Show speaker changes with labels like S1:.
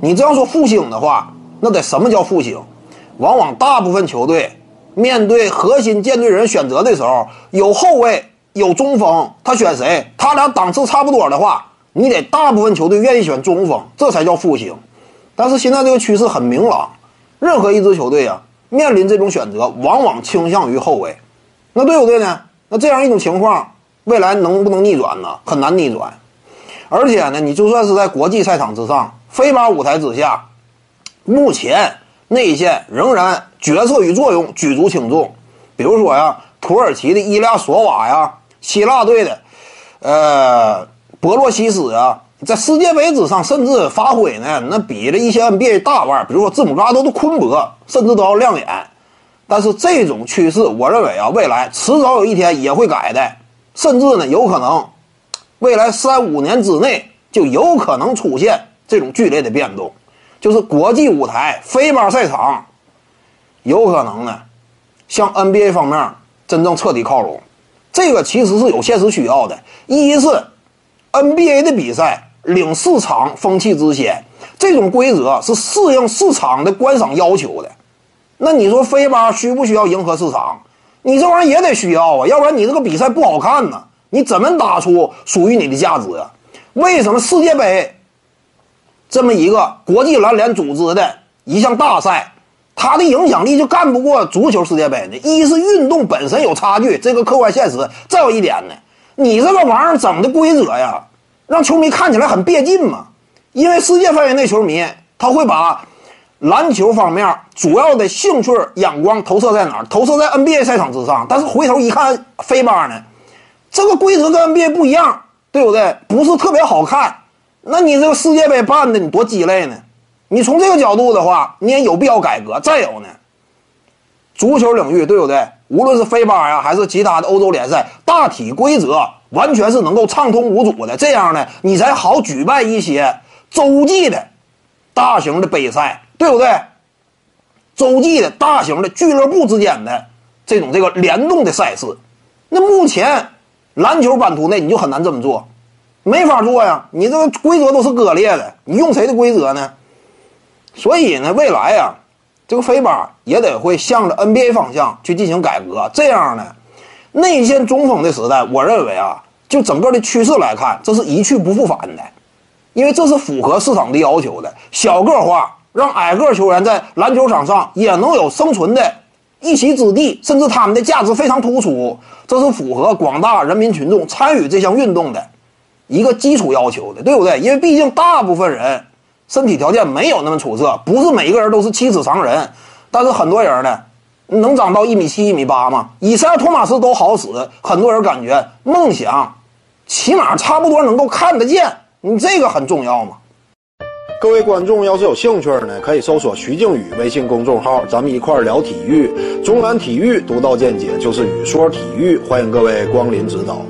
S1: 你这样说复兴的话，那得什么叫复兴？往往大部分球队面对核心舰队人选择的时候，有后卫有中锋，他选谁？他俩档次差不多的话，你得大部分球队愿意选中锋，这才叫复兴。但是现在这个趋势很明朗，任何一支球队啊，面临这种选择，往往倾向于后卫。那对不对呢？那这样一种情况，未来能不能逆转呢？很难逆转。而且呢，你就算是在国际赛场之上，非法舞台之下，目前内线仍然角色与作用举足轻重。比如说呀，土耳其的伊利亚索瓦呀，希腊队的呃博洛西斯啊，在世界杯之上甚至发挥呢，那比着一些 NBA 大腕，比如说字母哥、都的昆博，甚至都要亮眼。但是这种趋势，我认为啊，未来迟早有一天也会改的，甚至呢，有可能未来三五年之内就有可能出现这种剧烈的变动，就是国际舞台、非巴赛场有可能呢向 NBA 方面真正彻底靠拢。这个其实是有现实需要的，一是 NBA 的比赛领市场风气之先，这种规则是适应市场的观赏要求的。那你说飞吧需不需要迎合市场？你这玩意儿也得需要啊，要不然你这个比赛不好看呢。你怎么打出属于你的价值啊？为什么世界杯这么一个国际篮联组织的一项大赛，它的影响力就干不过足球世界杯呢？一是运动本身有差距，这个客观现实；再有一点呢，你这个玩意儿整的规则呀，让球迷看起来很别劲嘛。因为世界范围内球迷他会把。篮球方面主要的兴趣眼光投射在哪儿？投射在 NBA 赛场之上。但是回头一看，飞巴呢，这个规则跟 NBA 不一样，对不对？不是特别好看。那你这个世界杯办的你多鸡肋呢？你从这个角度的话，你也有必要改革。再有呢，足球领域对不对？无论是非巴呀，还是其他的欧洲联赛，大体规则完全是能够畅通无阻的。这样呢，你才好举办一些洲际的大型的杯赛。对不对？洲际的大型的俱乐部之间的这种这个联动的赛事，那目前篮球版图内你就很难这么做，没法做呀。你这个规则都是割裂的，你用谁的规则呢？所以呢，未来呀，这个飞吧也得会向着 NBA 方向去进行改革。这样呢，内线中锋的时代，我认为啊，就整个的趋势来看，这是一去不复返的，因为这是符合市场的要求的，小个化。让矮个球员在篮球场上也能有生存的一席之地，甚至他们的价值非常突出，这是符合广大人民群众参与这项运动的一个基础要求的，对不对？因为毕竟大部分人身体条件没有那么出色，不是每一个人都是七尺长人，但是很多人呢能长到一米七、一米八吗？以赛亚·托马斯都好使，很多人感觉梦想起码差不多能够看得见，你这个很重要嘛。
S2: 各位观众要是有兴趣呢，可以搜索徐静宇微信公众号，咱们一块儿聊体育。中南体育独到见解就是语说体育，欢迎各位光临指导。